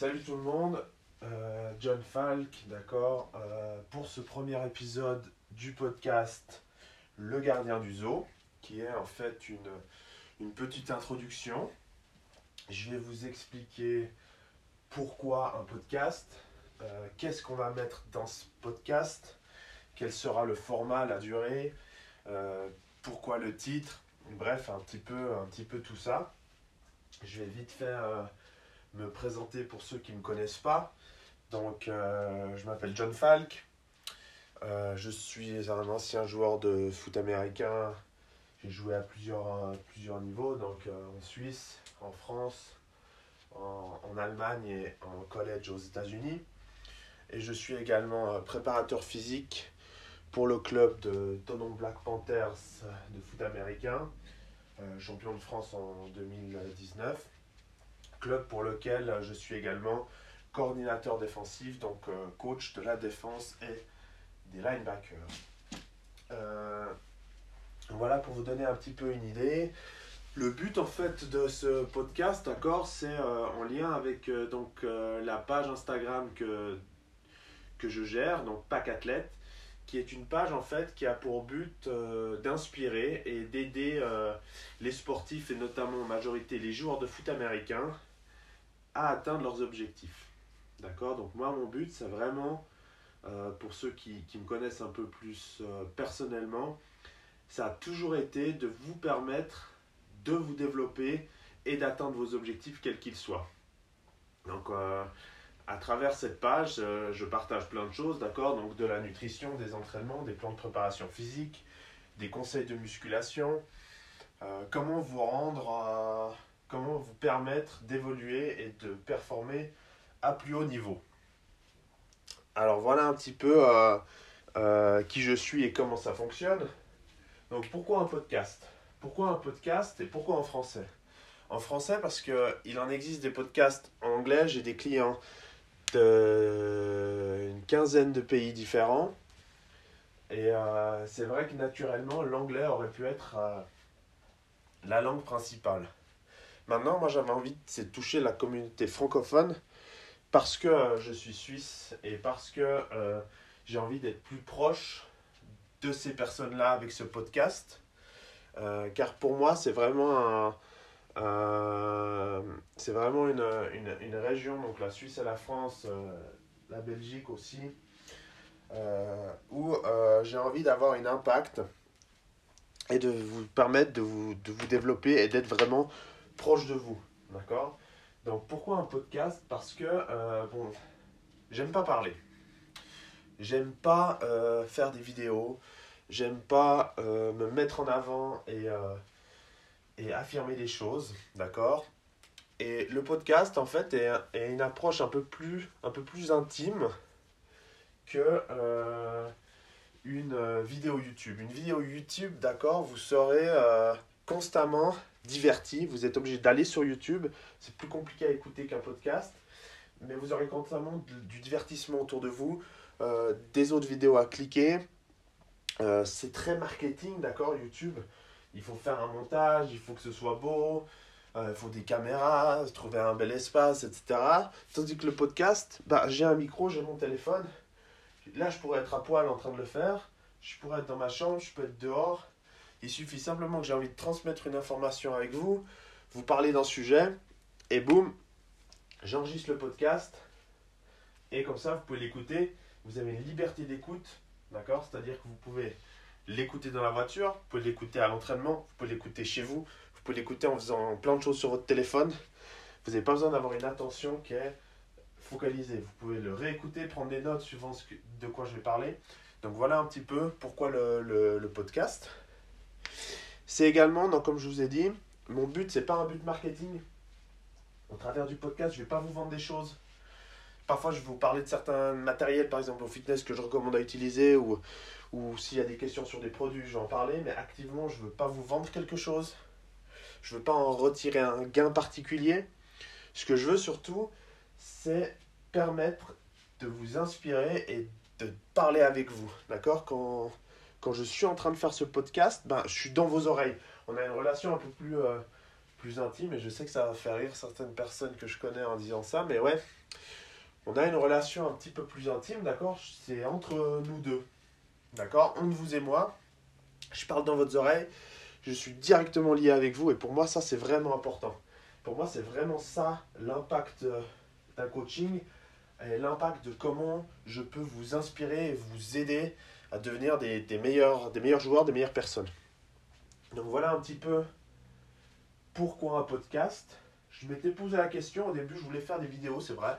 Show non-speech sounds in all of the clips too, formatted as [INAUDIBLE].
Salut tout le monde, euh, John Falk, d'accord, euh, pour ce premier épisode du podcast Le gardien du zoo, qui est en fait une, petite introduction. Je vais vous expliquer pourquoi un podcast, euh, qu'est-ce qu'on va mettre dans ce podcast, quel sera le format, la durée, pourquoi le titre, bref, un petit peu, tout ça. Je vais vite faire me présenter pour ceux qui ne me connaissent pas. Donc, euh, je m'appelle John Falk. Euh, je suis un ancien joueur de foot américain. J'ai joué à plusieurs, euh, plusieurs niveaux, donc en Suisse, en France, en, en Allemagne et en collège aux États-Unis. Et je suis également préparateur physique pour le club de Tonon Black Panthers de foot américain, champion de France en 2019. Club pour lequel je suis également coordinateur défensif, donc euh, coach de la défense et des linebackers. Euh, voilà pour vous donner un petit peu une idée. Le but en fait de ce podcast, d'accord, c'est euh, en lien avec donc la page Instagram que que je gère, donc Pack Athlète, qui est une page en fait qui a pour but d'inspirer et d'aider les sportifs et notamment en majorité les joueurs de foot américains à atteindre leurs objectifs. D'accord? Donc moi mon but c'est vraiment, euh, pour ceux qui, me connaissent un peu plus euh, personnellement, ça a toujours été de vous permettre de vous développer et d'atteindre vos objectifs quels qu'ils soient. Donc euh, à travers cette page, je partage plein de choses, d'accord? Donc de la nutrition, des entraînements, des plans de préparation physique, des conseils de musculation, comment vous rendre, comment vous permettre d'évoluer et de performer à plus haut niveau. Alors voilà un petit peu euh, euh, qui je suis et comment ça fonctionne. Donc pourquoi un podcast? Pourquoi un podcast et pourquoi en français? En français parce que il en existe des podcasts en anglais, j'ai des clients d'une quinzaine de pays différents. Et euh, c'est vrai que naturellement, l'anglais aurait pu être la langue principale. Maintenant, moi j'avais envie de toucher la communauté francophone parce que euh, je suis suisse et parce que euh, j'ai envie d'être plus proche de ces personnes-là avec ce podcast. Euh, car pour moi, c'est vraiment un, c'est vraiment une, une, région, donc la Suisse et la France, la Belgique aussi, où j'ai envie d'avoir un impact et de vous permettre de vous, de vous développer et d'être vraiment proche de vous. D'accord? Donc pourquoi un podcast? Parce que, euh, j'aime pas parler. J'aime pas euh, faire des vidéos. J'aime pas euh, me mettre en avant et, et affirmer des choses. D'accord? Et le podcast, en fait, est, est une approche un peu plus, un peu plus intime que une vidéo YouTube. Une vidéo YouTube, d'accord, vous serez constamment diverti. Vous êtes obligé d'aller sur YouTube. C'est plus compliqué à écouter qu'un podcast. Mais vous aurez constamment du, divertissement autour de vous, euh, des autres vidéos à cliquer. Euh, c'est très marketing, d'accord, YouTube. Il faut faire un montage, il faut que ce soit beau, euh, il faut des caméras, trouver un bel espace, etc. Tandis que le podcast, bah, j'ai un micro, j'ai mon téléphone. Là, je pourrais être à poil en train de le faire. Je pourrais être dans ma chambre, je peux être dehors. Il suffit simplement que j'ai envie de transmettre une information avec vous, vous parler d'un sujet, et boum, j'enregistre le podcast. Et comme ça, vous pouvez l'écouter. Vous avez une liberté d'écoute, d'accord? C'est-à-dire que vous pouvez l'écouter dans la voiture, vous pouvez l'écouter à l'entraînement, vous pouvez l'écouter chez vous, vous pouvez l'écouter en faisant plein de choses sur votre téléphone. Vous n'avez pas besoin d'avoir une attention qui est focalisée. Vous pouvez le réécouter, prendre des notes suivant ce de quoi je vais parler. Donc voilà un petit peu pourquoi le podcast. C'est également, comme je vous ai dit, mon but, c'est pas un but marketing. Au travers du podcast, je vais pas vous vendre des choses. Parfois, je vais vous parler de certains matériels, par exemple au fitness, que je recommande à utiliser, ou, s'il y a des questions sur des produits, je vais en parler, mais activement, je veux pas vous vendre quelque chose. Je veux pas en retirer un gain particulier. Ce que je veux surtout, c'est permettre de vous inspirer et de parler avec vous. D'accord? Quand je suis en train de faire ce podcast, ben, je suis dans vos oreilles. On a une relation un peu plus, euh, plus intime, et je sais que ça va faire rire certaines personnes que je connais en disant ça, mais ouais, on a une relation un petit peu plus intime, d'accord? C'est entre nous deux, d'accord? Entre vous et moi, je parle dans votre oreille, je suis directement lié avec vous, et pour moi, ça, c'est vraiment important. Pour moi, c'est vraiment ça l'impact euh, d'un coaching et l'impact de comment je peux vous inspirer et vous aider à devenir des, meilleurs, des meilleurs joueurs, des meilleures personnes. Donc voilà un petit peu pourquoi un podcast. Je m'étais posé la question, au début je voulais faire des vidéos, c'est vrai,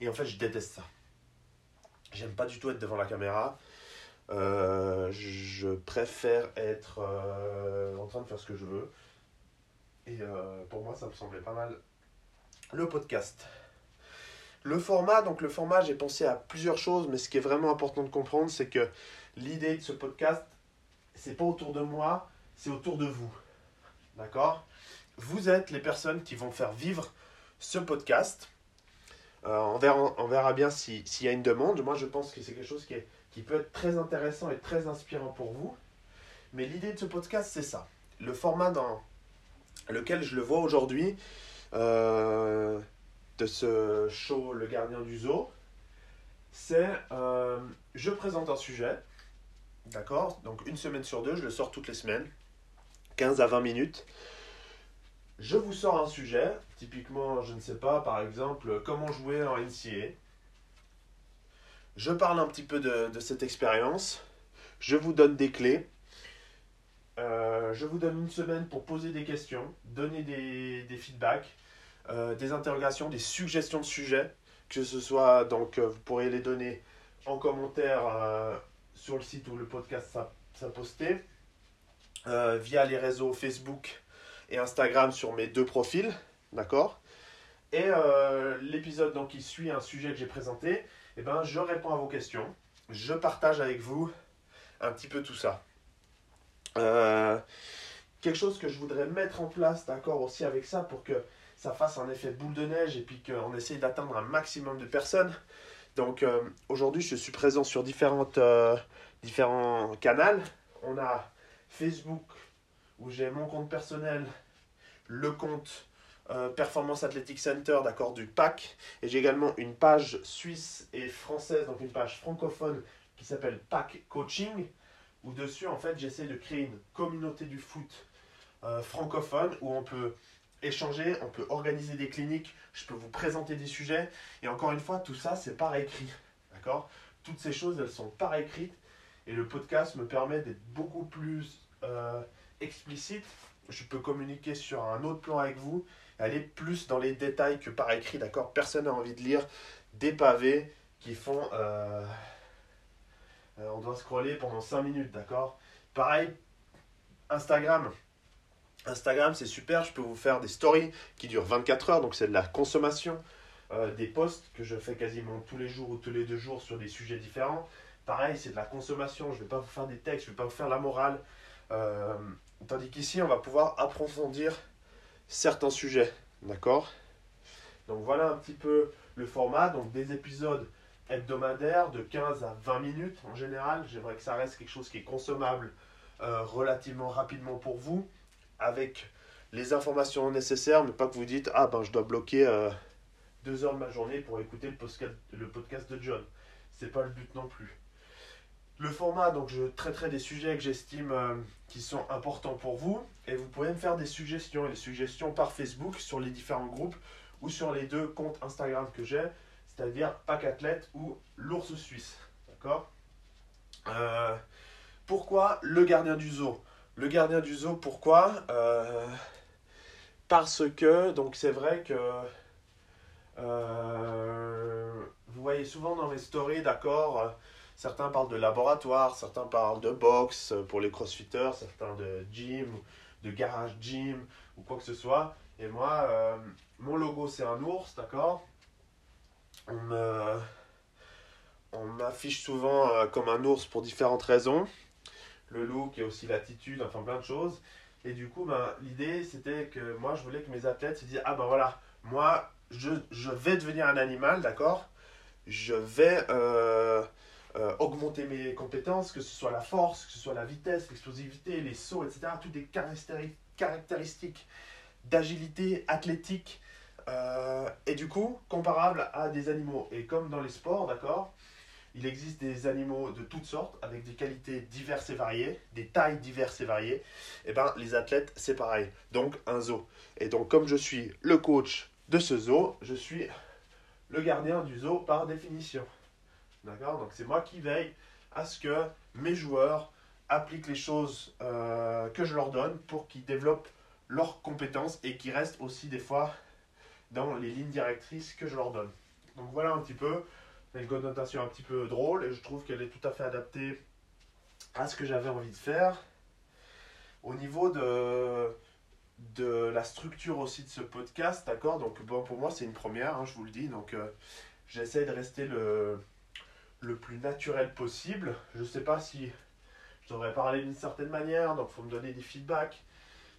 et en fait je déteste ça. J'aime pas du tout être devant la caméra. Euh, je préfère être euh, en train de faire ce que je veux. Et euh, pour moi, ça me semblait pas mal. Le podcast. Le format, donc le format, j'ai pensé à plusieurs choses, mais ce qui est vraiment important de comprendre, c'est que l'idée de ce podcast, c'est pas autour de moi, c'est autour de vous. D'accord? Vous êtes les personnes qui vont faire vivre ce podcast. Euh, on, verra, on, verra, bien s'il y a une demande. Moi, je pense que c'est quelque chose qui, qui peut être très intéressant et très inspirant pour vous. Mais l'idée de ce podcast, c'est ça. Le format dans lequel je le vois aujourd'hui, euh, de ce show Le gardien du zoo, c'est euh, je présente un sujet, d'accord Donc une semaine sur deux, je le sors toutes les semaines, 15 à 20 minutes. Je vous sors un sujet, typiquement, je ne sais pas, par exemple, comment jouer en NCA. Je parle un petit peu de, cette expérience, je vous donne des clés. Euh, je vous donne une semaine pour poser des questions, donner des, des feedbacks, euh, des interrogations, des suggestions de sujets, que ce soit, donc euh, vous pourrez les donner en commentaire euh, sur le site où le podcast sera posté, via les réseaux Facebook et Instagram sur mes deux profils, d'accord? Et l'épisode qui suit un sujet que j'ai présenté, eh ben, je réponds à vos questions, je partage avec vous un petit peu tout ça. quelque chose que je voudrais mettre en place, d'accord, aussi avec ça, pour que ça fasse un effet boule de neige et puis qu'on essaye d'atteindre un maximum de personnes. Donc euh, aujourd'hui, je suis présent sur différentes, euh, différents canaux. On a Facebook où j'ai mon compte personnel, le compte euh, Performance Athletic Center, d'accord, du PAC. Et j'ai également une page suisse et française, donc une page francophone qui s'appelle PAC Coaching, où dessus, en fait, j'essaie de créer une communauté du foot francophone où on peut échanger, on peut organiser des cliniques, je peux vous présenter des sujets. Et encore une fois, tout ça, c'est par écrit. [LAUGHS] D'accord? Toutes ces choses, elles sont par écrites. Et le podcast me permet d'être beaucoup plus euh, explicite. Je peux communiquer sur un autre plan avec vous, aller plus dans les détails que par écrit. D'accord? Personne n'a envie de lire des pavés qui font. Euh, euh, on doit scroller pendant 5 minutes. D'accord? Pareil, Instagram. Instagram, c'est super, je peux vous faire des stories qui durent 24 heures, donc c'est de la consommation, euh, des posts que je fais quasiment tous les jours ou tous les deux jours sur des sujets différents. Pareil, c'est de la consommation, je ne vais pas vous faire des textes, je ne vais pas vous faire la morale. Euh, tandis qu'ici, on va pouvoir approfondir certains sujets, d'accord? Donc voilà un petit peu le format, donc des épisodes hebdomadaires de 15 à 20 minutes en général. J'aimerais que ça reste quelque chose qui est consommable euh, relativement rapidement pour vous avec les informations nécessaires, mais pas que vous dites Ah ben je dois bloquer euh, deux heures de ma journée pour écouter le podcast, le podcast de John. C'est pas le but non plus. Le format, donc je traiterai des sujets que j'estime euh, qui sont importants pour vous et vous pouvez me faire des suggestions, des suggestions par Facebook sur les différents groupes ou sur les deux comptes Instagram que j'ai, c'est-à-dire Pack Athlète ou l'ours suisse. D'accord? Euh, Pourquoi le gardien du zoo? Le gardien du zoo, pourquoi? Euh, Parce que, donc c'est vrai que euh, vous voyez souvent dans mes stories, d'accord, certains parlent de laboratoire, certains parlent de boxe pour les crossfitters, certains de gym, de garage gym ou quoi que ce soit. Et moi, euh, mon logo c'est un ours, d'accord? On m'affiche souvent comme un ours pour différentes raisons le look et aussi l'attitude, enfin plein de choses. Et du coup, ben, l'idée, c'était que moi, je voulais que mes athlètes se disent, ah ben voilà, moi, je, je vais devenir un animal, d'accord? Je vais euh, euh, augmenter mes compétences, que ce soit la force, que ce soit la vitesse, l'explosivité, les sauts, etc. Toutes des caractéristiques d'agilité athlétique, euh, et du coup, comparable à des animaux. Et comme dans les sports, d'accord, il existe des animaux de toutes sortes, avec des qualités diverses et variées, des tailles diverses et variées. Et ben, les athlètes, c'est pareil. Donc, un zoo. Et donc, comme je suis le coach de ce zoo, je suis le gardien du zoo par définition. D'accord? Donc, c'est moi qui veille à ce que mes joueurs appliquent les choses euh, que je leur donne pour qu'ils développent leurs compétences et qu'ils restent aussi des fois dans les lignes directrices que je leur donne. Donc voilà un petit peu, une connotation un petit peu drôle et je trouve qu'elle est tout à fait adaptée à ce que j'avais envie de faire. Au niveau de, de la structure aussi de ce podcast, d'accord? Donc bon, pour moi c'est une première, hein, je vous le dis, donc euh, j'essaie de rester le, le plus naturel possible. Je ne sais pas si je devrais parler d'une certaine manière, donc il faut me donner des feedbacks.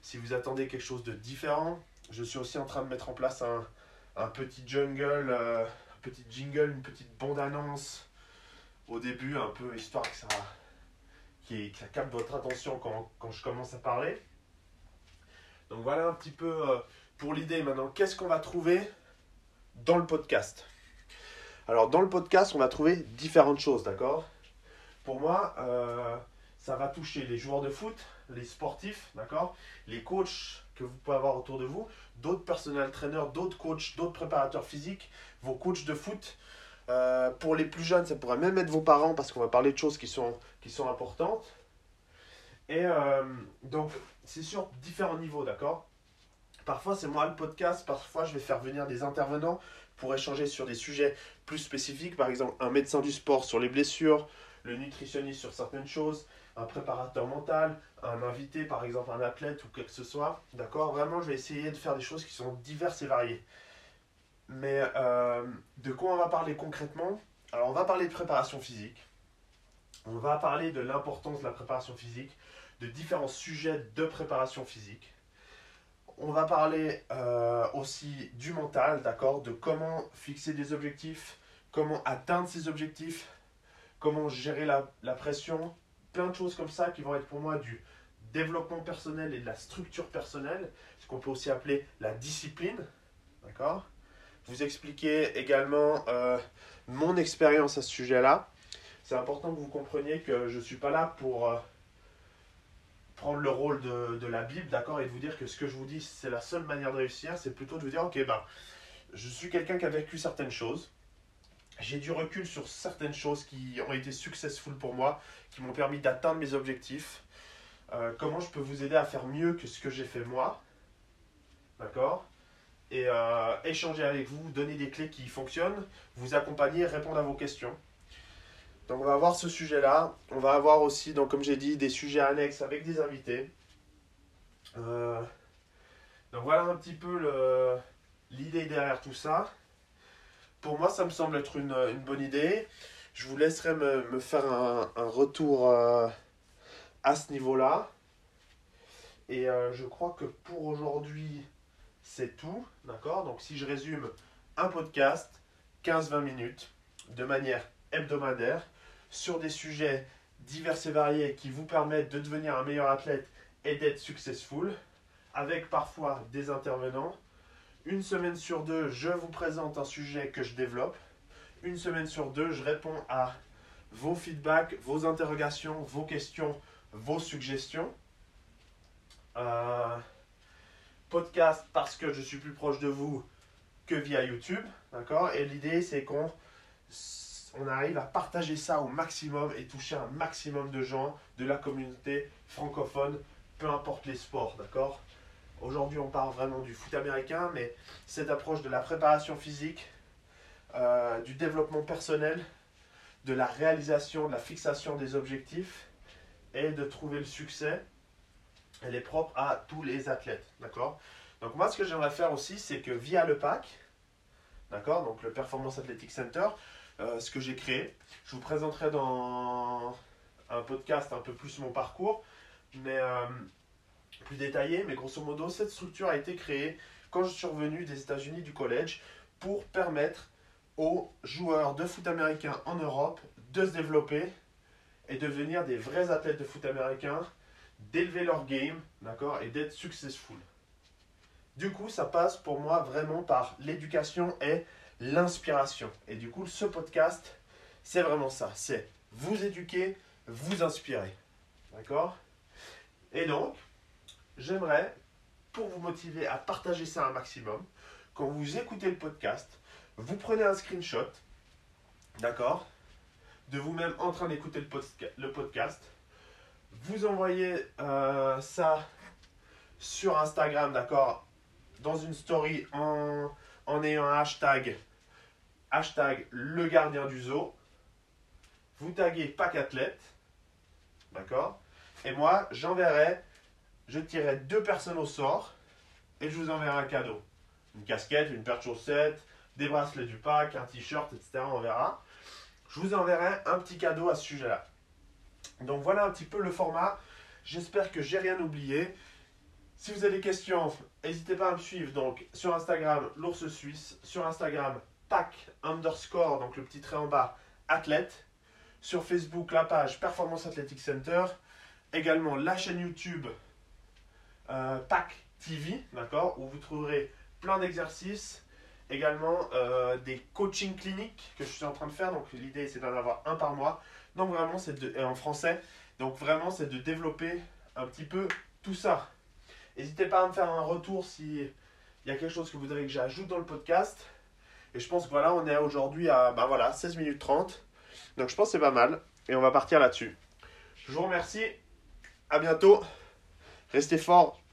Si vous attendez quelque chose de différent, je suis aussi en train de mettre en place un, un petit jungle, euh, un petit jingle, une petite bande-annonce au début, un peu histoire que ça, capte votre attention quand, quand, je commence à parler. Donc voilà un petit peu euh, pour l'idée maintenant. Qu'est-ce qu'on va trouver dans le podcast? Alors dans le podcast, on va trouver différentes choses, d'accord? Pour moi, euh, ça va toucher les joueurs de foot, les sportifs, d'accord? Les coachs que vous pouvez avoir autour de vous, d'autres personnels traîneurs, d'autres coachs, d'autres préparateurs physiques, vos coachs de foot. Euh, pour les plus jeunes, ça pourrait même être vos parents parce qu'on va parler de choses qui sont, qui sont importantes. Et euh, donc, c'est sur différents niveaux, d'accord? Parfois, c'est moi le podcast, parfois, je vais faire venir des intervenants pour échanger sur des sujets plus spécifiques, par exemple, un médecin du sport sur les blessures, le nutritionniste sur certaines choses, un préparateur mental, un invité, par exemple un athlète ou quelque que ce soit. D'accord? Vraiment, je vais essayer de faire des choses qui sont diverses et variées. Mais euh, de quoi on va parler concrètement? Alors, on va parler de préparation physique. On va parler de l'importance de la préparation physique, de différents sujets de préparation physique. On va parler euh, aussi du mental, d'accord? De comment fixer des objectifs, comment atteindre ces objectifs, comment gérer la, la pression, plein de choses comme ça qui vont être pour moi du développement personnel et de la structure personnelle, ce qu'on peut aussi appeler la discipline. D'accord? Vous expliquer également euh, mon expérience à ce sujet-là. C'est important que vous compreniez que je ne suis pas là pour euh, prendre le rôle de, de la Bible, d'accord, et de vous dire que ce que je vous dis, c'est la seule manière de réussir. C'est plutôt de vous dire, ok, ben, je suis quelqu'un qui a vécu certaines choses j'ai du recul sur certaines choses qui ont été successful pour moi, qui m'ont permis d'atteindre mes objectifs. Euh, comment je peux vous aider à faire mieux que ce que j'ai fait moi? D'accord? Et euh, échanger avec vous, donner des clés qui fonctionnent, vous accompagner, répondre à vos questions. Donc on va voir ce sujet-là. On va avoir aussi, donc, comme j'ai dit, des sujets annexes avec des invités. Euh, donc voilà un petit peu l'idée derrière tout ça pour moi, ça me semble être une, bonne idée. Je vous laisserai me, faire un, retour euh, à ce niveau-là. Et euh, je crois que pour aujourd'hui, c'est tout. D'accord? Donc, si je résume, un podcast, 15-20 minutes, de manière hebdomadaire, sur des sujets divers et variés qui vous permettent de devenir un meilleur athlète et d'être successful, avec parfois des intervenants une semaine sur deux, je vous présente un sujet que je développe. Une semaine sur deux, je réponds à vos feedbacks, vos interrogations, vos questions, vos suggestions. Euh, podcast parce que je suis plus proche de vous que via YouTube. D'accord? Et l'idée, c'est qu'on on arrive à partager ça au maximum et toucher un maximum de gens de la communauté francophone, peu importe les sports. D'accord? Aujourd'hui, on parle vraiment du foot américain, mais cette approche de la préparation physique, euh, du développement personnel, de la réalisation, de la fixation des objectifs et de trouver le succès, elle est propre à tous les athlètes. D'accord? Donc, moi, ce que j'aimerais faire aussi, c'est que via le PAC, d'accord? Donc, le Performance Athletic Center, euh, ce que j'ai créé, je vous présenterai dans un podcast un peu plus mon parcours, mais. Euh, plus détaillé, mais grosso modo, cette structure a été créée quand je suis revenu des États-Unis du collège pour permettre aux joueurs de foot américain en Europe de se développer et devenir des vrais athlètes de foot américain, d'élever leur game, d'accord, et d'être successful. Du coup, ça passe pour moi vraiment par l'éducation et l'inspiration. Et du coup, ce podcast, c'est vraiment ça. C'est vous éduquer, vous inspirer. D'accord? Et donc, j'aimerais, pour vous motiver à partager ça un maximum, quand vous écoutez le podcast, vous prenez un screenshot, d'accord De vous-même en train d'écouter le, podcast. Vous envoyez euh, ça sur Instagram, d'accord Dans une story en, en ayant un hashtag, hashtag le gardien du zoo. Vous taguez Pack Athlète, d'accord Et moi, j'enverrai, je tirerai deux personnes au sort et je vous enverrai un cadeau. Une casquette, une paire de chaussettes, des bracelets du pack, un t-shirt, etc. On verra. Je vous enverrai un petit cadeau à ce sujet-là. Donc voilà un petit peu le format. J'espère que j'ai rien oublié. Si vous avez des questions, n'hésitez pas à me suivre donc sur Instagram l'ours suisse, sur Instagram pack underscore donc le petit trait en bas athlète, sur Facebook la page Performance Athletic Center, également la chaîne YouTube euh, pack TV, d'accord, où vous trouverez plein d'exercices, également euh, des coaching cliniques que je suis en train de faire. Donc l'idée c'est d'en avoir un par mois. Donc vraiment c'est de, en français. Donc vraiment c'est de développer un petit peu tout ça. N'hésitez pas à me faire un retour si il y a quelque chose que vous voudrez que j'ajoute dans le podcast. Et je pense que voilà, on est aujourd'hui à ben voilà, 16 minutes 30. Donc je pense que c'est pas mal. Et on va partir là-dessus. Je vous remercie. À bientôt. Restez forts.